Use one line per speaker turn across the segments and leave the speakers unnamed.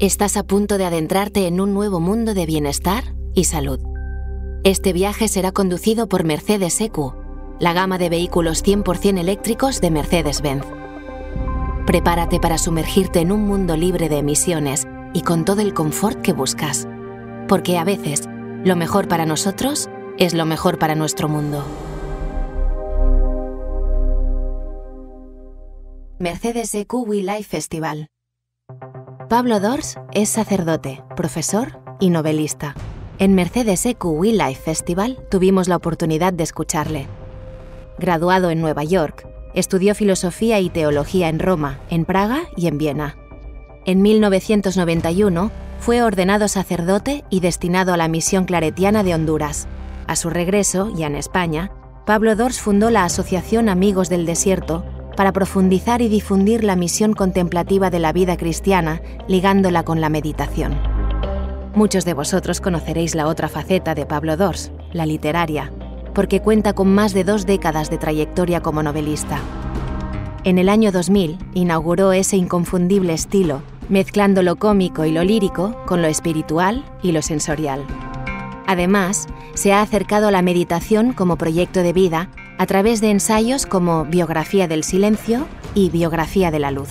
Estás a punto de adentrarte en un nuevo mundo de bienestar y salud. Este viaje será conducido por Mercedes EQ, la gama de vehículos 100% eléctricos de Mercedes-Benz. Prepárate para sumergirte en un mundo libre de emisiones y con todo el confort que buscas. Porque a veces, lo mejor para nosotros es lo mejor para nuestro mundo. Mercedes EQ We Life Festival. Pablo Dors es sacerdote, profesor y novelista. En Mercedes EQ We Life Festival tuvimos la oportunidad de escucharle. Graduado en Nueva York, estudió filosofía y teología en Roma, en Praga y en Viena. En 1991 fue ordenado sacerdote y destinado a la misión claretiana de Honduras. A su regreso, ya en España, Pablo Dors fundó la Asociación Amigos del Desierto para profundizar y difundir la misión contemplativa de la vida cristiana, ligándola con la meditación. Muchos de vosotros conoceréis la otra faceta de Pablo Dors, la literaria, porque cuenta con más de dos décadas de trayectoria como novelista. En el año 2000 inauguró ese inconfundible estilo, mezclando lo cómico y lo lírico con lo espiritual y lo sensorial. Además, se ha acercado a la meditación como proyecto de vida a través de ensayos como Biografía del Silencio y Biografía de la Luz.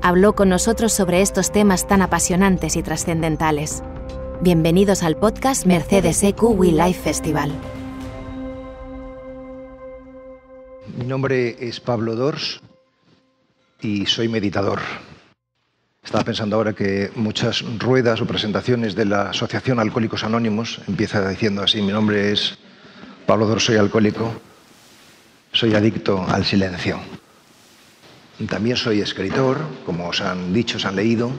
Habló con nosotros sobre estos temas tan apasionantes y trascendentales. Bienvenidos al podcast Mercedes EQ Life Festival.
Mi nombre es Pablo Dors y soy meditador. Estaba pensando ahora que muchas ruedas o presentaciones de la Asociación Alcohólicos Anónimos empieza diciendo así, mi nombre es Pablo Dors, soy alcohólico soy adicto al silencio. También soy escritor, como os han dicho, os han leído.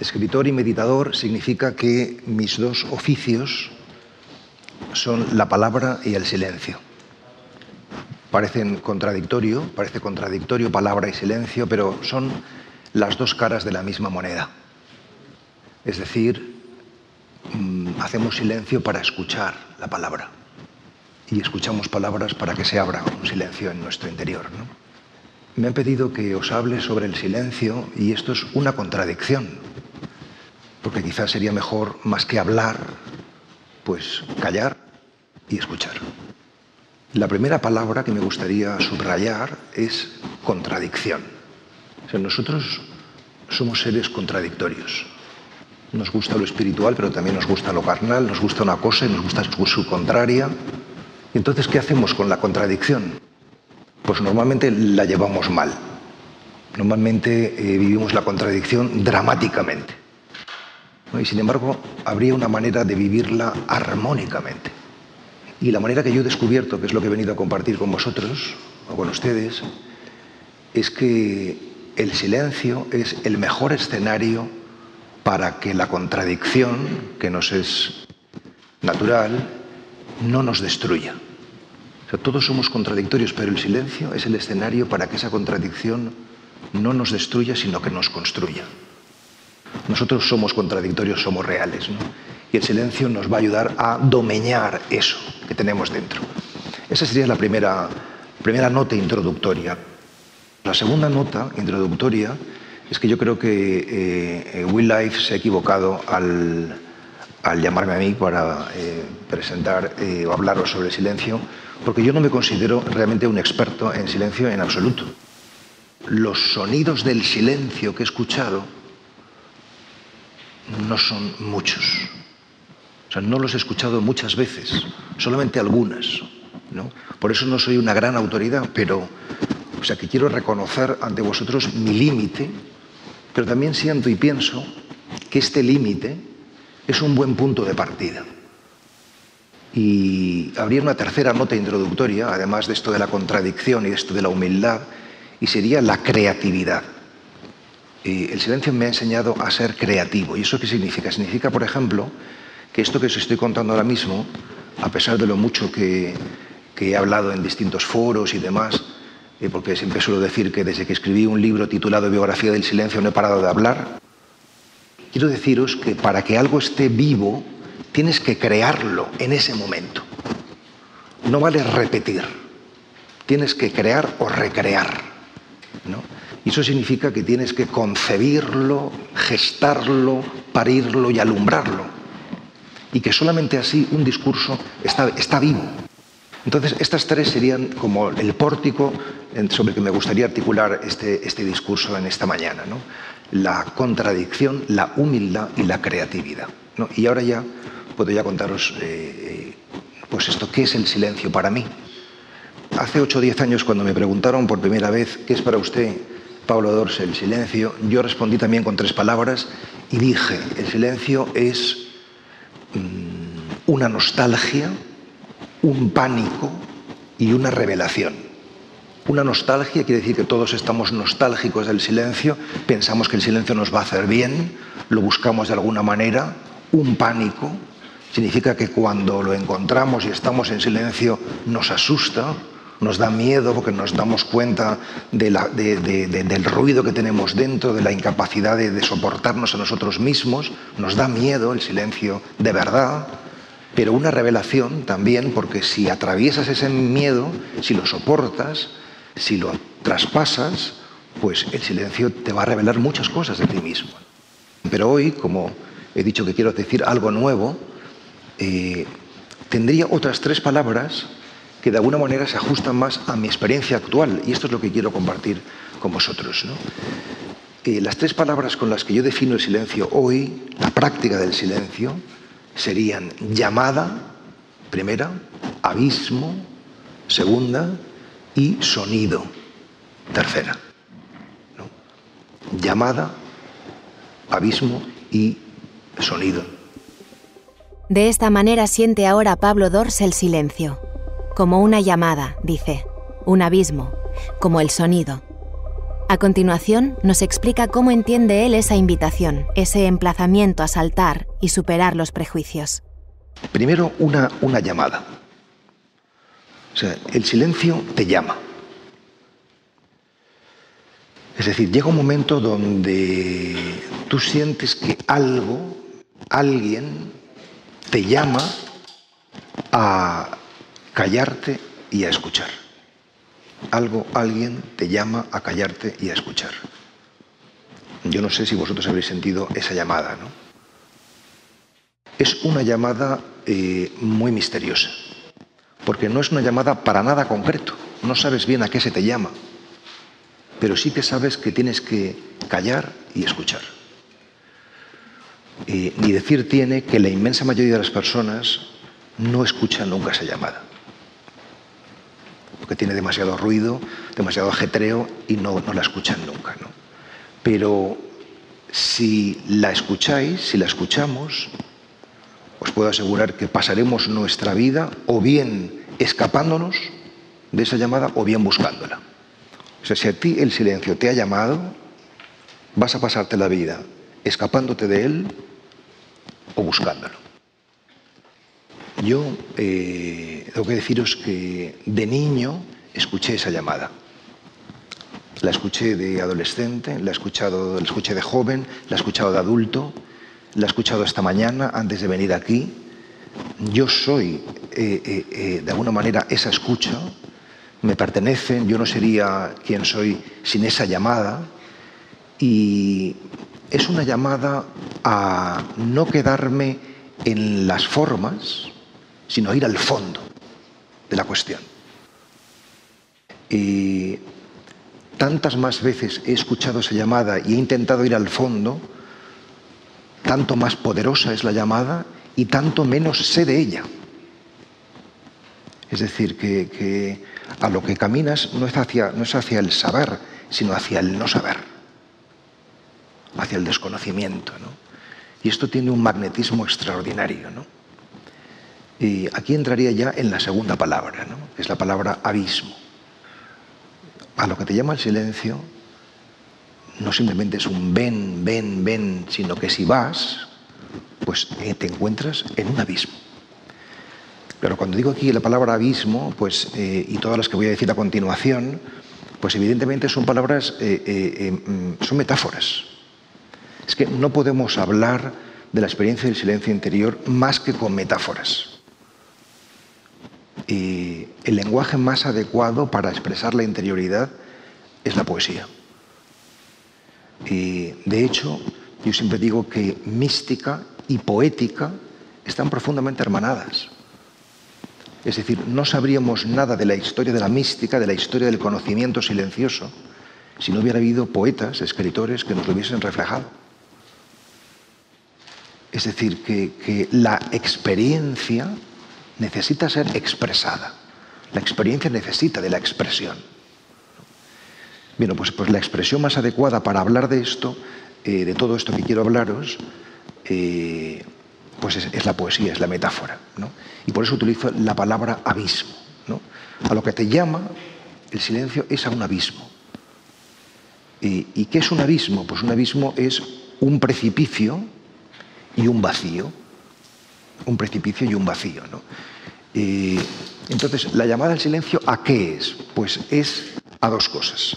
Escritor y meditador significa que mis dos oficios son la palabra y el silencio. Parecen contradictorio, parece contradictorio palabra y silencio, pero son las dos caras de la misma moneda. Es decir, mm, hacemos silencio para escuchar la palabra y escuchamos palabras para que se abra un silencio en nuestro interior. Me han pedido que os hable sobre el silencio y esto es una contradicción, porque quizás sería mejor, más que hablar, pues callar y escuchar. La primera palabra que me gustaría subrayar es contradicción. nosotros somos seres contradictorios. Nos gusta lo espiritual, pero también nos gusta lo carnal, nos gusta una cosa y nos gusta su contraria. Entonces, ¿qué hacemos con la contradicción? Pues normalmente la llevamos mal. Normalmente eh, vivimos la contradicción dramáticamente. Y sin embargo, habría una manera de vivirla armónicamente. Y la manera que yo he descubierto, que es lo que he venido a compartir con vosotros o con ustedes, es que el silencio es el mejor escenario para que la contradicción, que nos es natural, no nos destruya. todos somos contradictorios, pero el silencio es el escenario para que esa contradicción no nos destruya, sino que nos construya. Nosotros somos contradictorios, somos reales, y el silencio nos va a ayudar a domeñar eso que tenemos dentro. Esa sería la primera, primera nota introductoria. La segunda nota introductoria es que yo creo que eh, eh, Will Life se ha equivocado al, al llamarme a mí para eh, presentar eh, o hablaros sobre silencio, porque yo no me considero realmente un experto en silencio en absoluto. Los sonidos del silencio que he escuchado no son muchos. O sea, no los he escuchado muchas veces, solamente algunas. ¿no? Por eso no soy una gran autoridad, pero o sea, que quiero reconocer ante vosotros mi límite, pero también siento y pienso que este límite es un buen punto de partida. Y habría una tercera nota introductoria, además de esto de la contradicción y de esto de la humildad, y sería la creatividad. el silencio me ha enseñado a ser creativo. ¿Y eso qué significa? Significa, por ejemplo, que esto que os estoy contando ahora mismo, a pesar de lo mucho que, he hablado en distintos foros y demás, eh, porque siempre suelo decir que desde que escribí un libro titulado Biografía del Silencio no he parado de hablar, Quiero deciros que para que algo esté vivo, tienes que crearlo en ese momento. No vale repetir, tienes que crear o recrear. Y eso significa que tienes que concebirlo, gestarlo, parirlo y alumbrarlo. Y que solamente así un discurso está, está vivo. Entonces, estas tres serían como el pórtico sobre el que me gustaría articular este, este discurso en esta mañana. ¿no? La contradicción, la humildad y la creatividad. Y ahora ya puedo ya contaros eh, pues esto, ¿qué es el silencio para mí? Hace 8 o 10 años, cuando me preguntaron por primera vez qué es para usted, Pablo Dors, el silencio, yo respondí también con tres palabras y dije, el silencio es mm, una nostalgia, un pánico y una revelación. Una nostalgia quiere decir que todos estamos nostálgicos del silencio, pensamos que el silencio nos va a hacer bien, lo buscamos de alguna manera. Un pánico significa que cuando lo encontramos y estamos en silencio nos asusta, nos da miedo porque nos damos cuenta del ruido que tenemos dentro, de la incapacidad de soportarnos a nosotros mismos, nos da miedo el silencio de verdad pero una revelación también porque si atraviesas ese miedo, si lo soportas, si lo traspasas, pues el silencio te va a revelar muchas cosas de ti mismo. Pero hoy, como he dicho que quiero decir algo nuevo, eh, tendría otras tres palabras que de alguna manera se ajustan más a mi experiencia actual y esto es lo que quiero compartir con vosotros. Eh, las tres palabras con las que yo defino el silencio hoy, la práctica del silencio, serían llamada, primera, abismo, segunda, y sonido, tercera. Llamada, abismo y sonido.
De esta manera siente ahora Pablo Dors el silencio, como una llamada, dice, un abismo, como el sonido. A continuación, nos explica cómo entiende él esa invitación, ese emplazamiento a saltar y superar los prejuicios.
Primero, una, una llamada. O sea, el silencio te llama. Es decir, llega un momento donde tú sientes que algo, alguien, te llama a callarte y a escuchar algo, alguien te llama a callarte y a escuchar. Yo no sé si vosotros habréis sentido esa llamada, ¿no? Es una llamada eh, muy misteriosa, porque no es una llamada para nada concreto, no sabes bien a qué se te llama, pero sí que sabes que tienes que callar y escuchar. Y ni decir tiene que la inmensa mayoría de las personas no escuchan nunca esa llamada porque tiene demasiado ruido, demasiado ajetreo y no, no la escuchan nunca. ¿no? Pero si la escucháis, si la escuchamos, os puedo asegurar que pasaremos nuestra vida o bien escapándonos de esa llamada o bien buscándola. O sea, si a ti el silencio te ha llamado, vas a pasarte la vida escapándote de él o buscándolo. Yo eh, tengo que deciros que de niño escuché esa llamada. La escuché de adolescente, la escuchado, la escuché de joven, la he escuchado de adulto, la he escuchado esta mañana antes de venir aquí. Yo soy, eh, eh, de alguna manera, esa escucha, me pertenece, yo no sería quien soy sin esa llamada. Y es una llamada a no quedarme en las formas, sino ir al fondo de la cuestión. Y tantas más veces he escuchado esa llamada y he intentado ir al fondo, tanto más poderosa es la llamada y tanto menos sé de ella. Es decir, que, a lo que caminas no es, hacia, no es hacia el saber, sino hacia el no saber, hacia el desconocimiento. Y esto tiene un magnetismo extraordinario. ¿no? Y aquí entraría ya en la segunda palabra, ¿no? es la palabra abismo. A lo que te llama el silencio no simplemente es un ven, ven, ven, sino que si vas, pues eh, te encuentras en un abismo. Pero cuando digo aquí la palabra abismo, pues, eh, y todas las que voy a decir a continuación, pues evidentemente son palabras, eh, mm, son metáforas. Es que no podemos hablar de la experiencia del silencio interior más que con metáforas. Y el lenguaje más adecuado para expresar la interioridad es la poesía. De hecho, yo siempre digo que mística y poética están profundamente hermanadas. Es decir, no sabríamos nada de la historia de la mística, de la historia del conocimiento silencioso, si no hubiera habido poetas, escritores que nos lo hubiesen reflejado. Es decir, que, la experiencia necesita ser expresada. La experiencia necesita de la expresión. Bueno, pues, pues la expresión más adecuada para hablar de esto, eh, de todo esto que quiero hablaros, eh, pues es, la poesía, es la metáfora. Y por eso utilizo la palabra abismo. A lo que te llama el silencio es a un abismo. ¿Y, qué es un abismo? Pues un abismo es un precipicio y un vacío. Un precipicio y un vacío. entonces, la llamada al silencio, ¿a qué es? Pues es a dos cosas,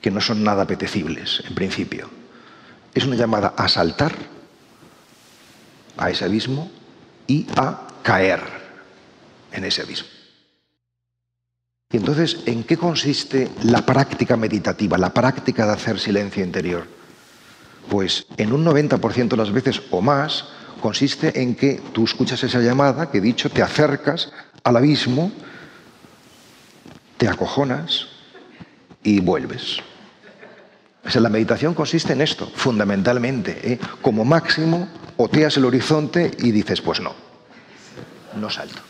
que no son nada apetecibles en principio. Es una llamada a saltar a ese abismo y a caer en ese abismo. Y entonces, ¿en qué consiste la práctica meditativa, la práctica de hacer silencio interior? Pues en un 90% de las veces o más consiste en que tú escuchas esa llamada, que he dicho, te acercas al abismo, te acojonas y vuelves. O sea, la meditación consiste en esto, fundamentalmente. ¿eh? Como máximo, oteas el horizonte y dices, pues no, no salto.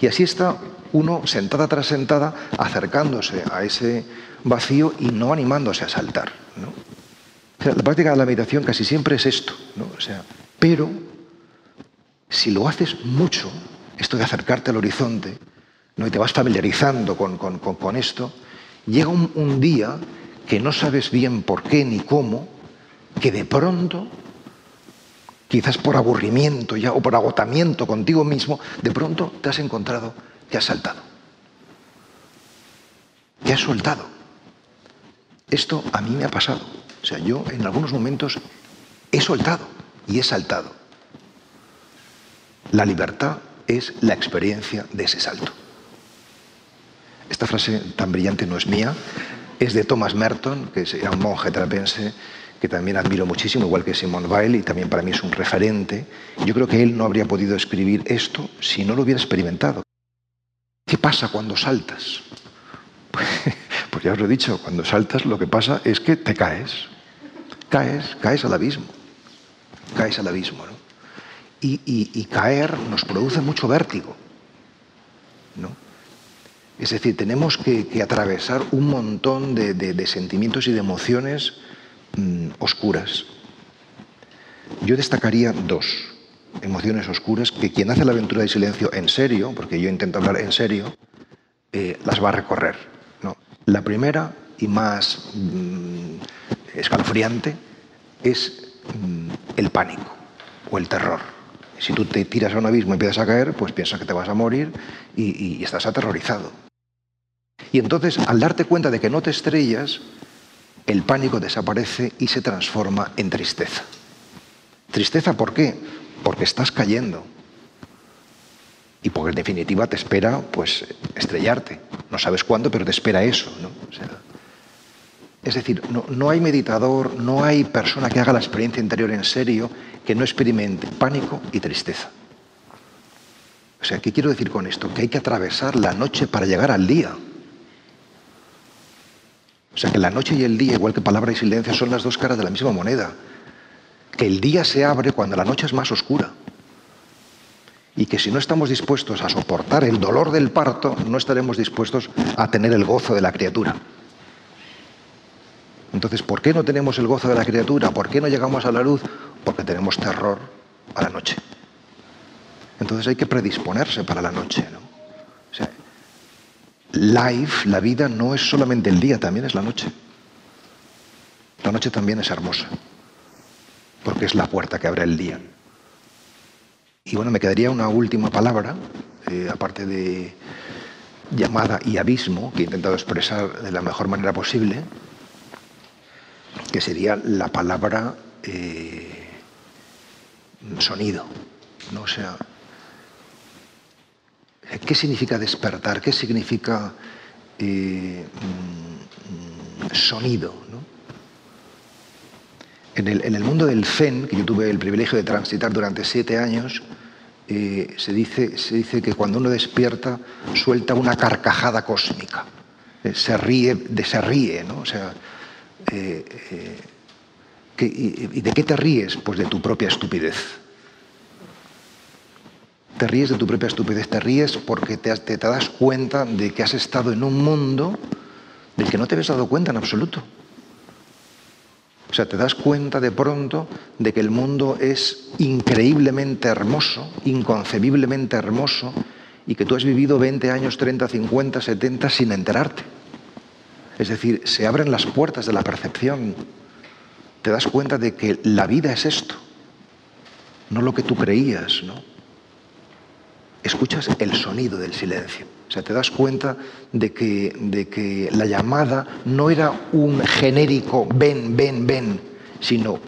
Y así está uno sentada tras sentada acercándose a ese vacío y no animándose a saltar. la práctica de la meditación casi siempre es esto. O sea, pero si lo haces mucho, esto de acercarte al horizonte, ¿no? y te vas familiarizando con, esto, llega un día que no sabes bien por qué ni cómo, que de pronto quizás por aburrimiento ya o por agotamiento contigo mismo, de pronto te has encontrado que has saltado. Que has soltado. Esto a mí me ha pasado. O sea, yo en algunos momentos he soltado y he saltado. La libertad es la experiencia de ese salto. Esta frase tan brillante no es mía, es de Thomas Merton, que era un monje trapense que también admiro muchísimo, igual que Simone Weil, y también para mí es un referente. Yo creo que él no habría podido escribir esto si no lo hubiera experimentado. ¿Qué pasa cuando saltas? Pues, ya os lo he dicho, cuando saltas lo que pasa es que te caes. Caes, caes al abismo. Caes al abismo. ¿no? Y, caer nos produce mucho vértigo. ¿no? Es decir, tenemos que, atravesar un montón de sentimientos y de emociones Mm, oscuras. Yo destacaría dos emociones oscuras que quien hace la aventura de silencio en serio, porque yo intento hablar en serio, eh, las va a recorrer. La primera y más mm, escalofriante es mm, el pánico o el terror. Si tú te tiras a un abismo y empiezas a caer, pues piensas que te vas a morir y estás aterrorizado. Y entonces, al darte cuenta de que no te estrellas, el pánico desaparece y se transforma en tristeza. ¿Tristeza por qué? Porque estás cayendo. Y porque en definitiva te espera pues estrellarte. No sabes cuándo, pero te espera eso. es decir, no, no hay meditador, no hay persona que haga la experiencia interior en serio que no experimente pánico y tristeza. O sea, ¿qué quiero decir con esto? Que hay que atravesar la noche para llegar al día. O sea que la noche y el día, igual que palabra y silencio, son las dos caras de la misma moneda. Que el día se abre cuando la noche es más oscura. Y que si no estamos dispuestos a soportar el dolor del parto, no estaremos dispuestos a tener el gozo de la criatura. Entonces, ¿por qué no tenemos el gozo de la criatura? ¿Por qué no llegamos a la luz? Porque tenemos terror a la noche. Entonces hay que predisponerse para la noche. ¿no? Life, la vida, no es solamente el día, también es la noche. La noche también es hermosa, porque es la puerta que abre el día. Y bueno, me quedaría una última palabra, eh, aparte de llamada y abismo, que he intentado expresar de la mejor manera posible, que sería la palabra eh, sonido. ¿no? O sea, ¿Qué significa despertar? ¿Qué significa eh, mm, sonido? En el, mundo del Zen, que yo tuve el privilegio de transitar durante siete años, eh, se, dice, que cuando uno despierta suelta una carcajada cósmica. Eh, se ríe, de, se ríe, y, de qué te ríes? Pues de tu propia estupidez. Te ríes de tu propia estupidez, te ríes porque te, das cuenta de que has estado en un mundo del que no te habías dado cuenta en absoluto. O sea, te das cuenta de pronto de que el mundo es increíblemente hermoso, inconcebiblemente hermoso, y que tú has vivido 20 años, 30, 50, 70 sin enterarte. Es decir, se abren las puertas de la percepción. Te das cuenta de que la vida es esto, no lo que tú creías, ¿no? Escuchas el sonido del silencio. O sea, te das cuenta de que, de que la llamada no era un genérico ven, ven, ven, sino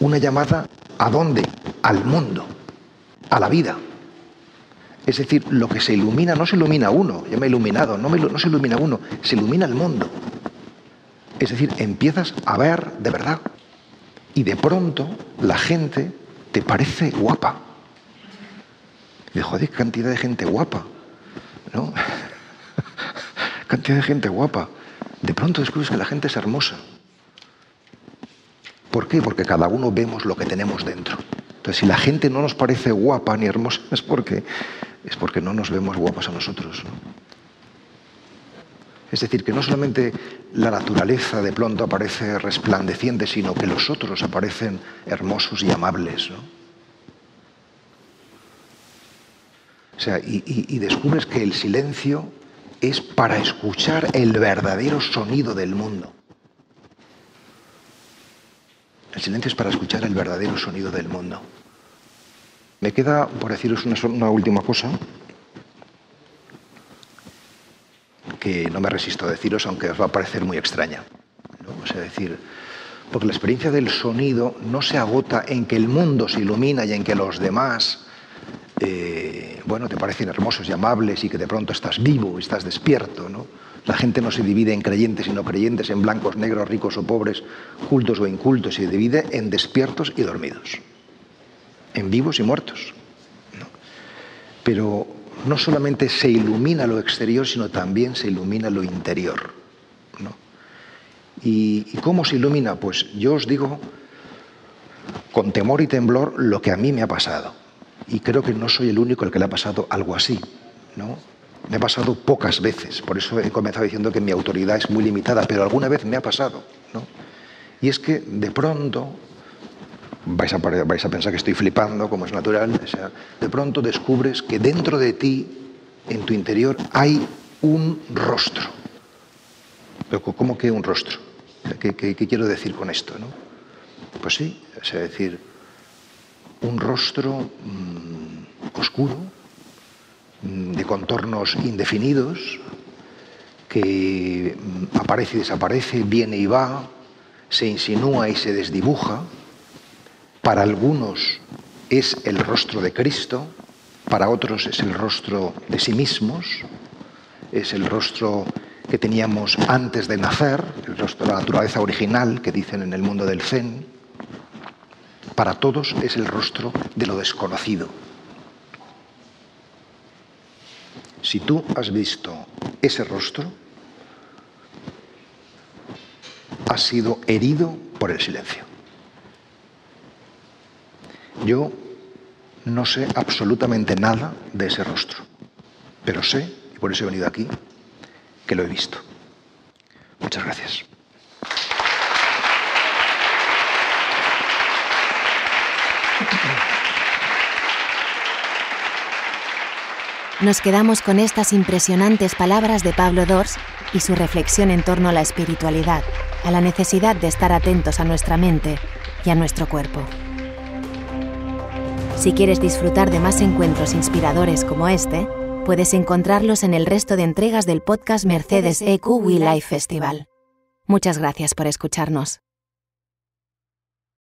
una llamada a dónde? Al mundo, a la vida. Es decir, lo que se ilumina no se ilumina uno, yo me he iluminado, no, no se ilumina uno, se ilumina el mundo. Es decir, empiezas a ver de verdad. Y de pronto la gente te parece guapa. Y de joder, cantidad de gente guapa. ¿no? Cantidad de gente guapa. De pronto descubres que la gente es hermosa. ¿Por qué? Porque cada uno vemos lo que tenemos dentro. Entonces, si la gente no nos parece guapa ni hermosa, es porque, es porque no nos vemos guapas a nosotros. Es decir, que no solamente la naturaleza de pronto aparece resplandeciente, sino que los otros aparecen hermosos y amables. ¿no? O sea, y, descubres que el silencio es para escuchar el verdadero sonido del mundo. El silencio es para escuchar el verdadero sonido del mundo. Me queda, por deciros una, última cosa, que no me resisto a deciros, aunque os va a parecer muy extraña. ¿no? O sea, decir, porque la experiencia del sonido no se agota en que el mundo se ilumina y en que los demás eh, bueno, te parecen hermosos y amables y que de pronto estás vivo, estás despierto, ¿no? La gente no se divide en creyentes y no creyentes, en blancos, negros, ricos o pobres, cultos o incultos, se divide en despiertos y dormidos, en vivos y muertos. Pero no solamente se ilumina lo exterior, sino también se ilumina lo interior. ¿Y cómo se ilumina? Pues yo os digo con temor y temblor lo que a mí me ha pasado y creo que no soy el único al que le ha pasado algo así. ¿no? Me ha pasado pocas veces, por eso he comenzado diciendo que mi autoridad es muy limitada, pero alguna vez me ha pasado. ¿no? Y es que de pronto, vais a, vais a pensar que estoy flipando, como es natural, o sea, de pronto descubres que dentro de ti, en tu interior, hay un rostro. Pero ¿cómo que un rostro? ¿Qué, qué, qué quiero decir con esto? ¿no? Pues sí, es decir, un rostro mm, oscuro, mm, de contornos indefinidos, que mm, aparece y desaparece, viene y va, se insinúa y se desdibuja. Para algunos es el rostro de Cristo, para otros es el rostro de sí mismos, es el rostro que teníamos antes de nacer, el rostro de la naturaleza original que dicen en el mundo del Zen para todos es el rostro de lo desconocido. Si tú has visto ese rostro, has sido herido por el silencio. Yo no sé absolutamente nada de ese rostro, pero sé, y por eso he venido aquí, que lo he visto. Muchas gracias.
Nos quedamos con estas impresionantes palabras de Pablo Dors y su reflexión en torno a la espiritualidad, a la necesidad de estar atentos a nuestra mente y a nuestro cuerpo. Si quieres disfrutar de más encuentros inspiradores como este, puedes encontrarlos en el resto de entregas del podcast Mercedes EQ We Life Festival. Muchas gracias por escucharnos.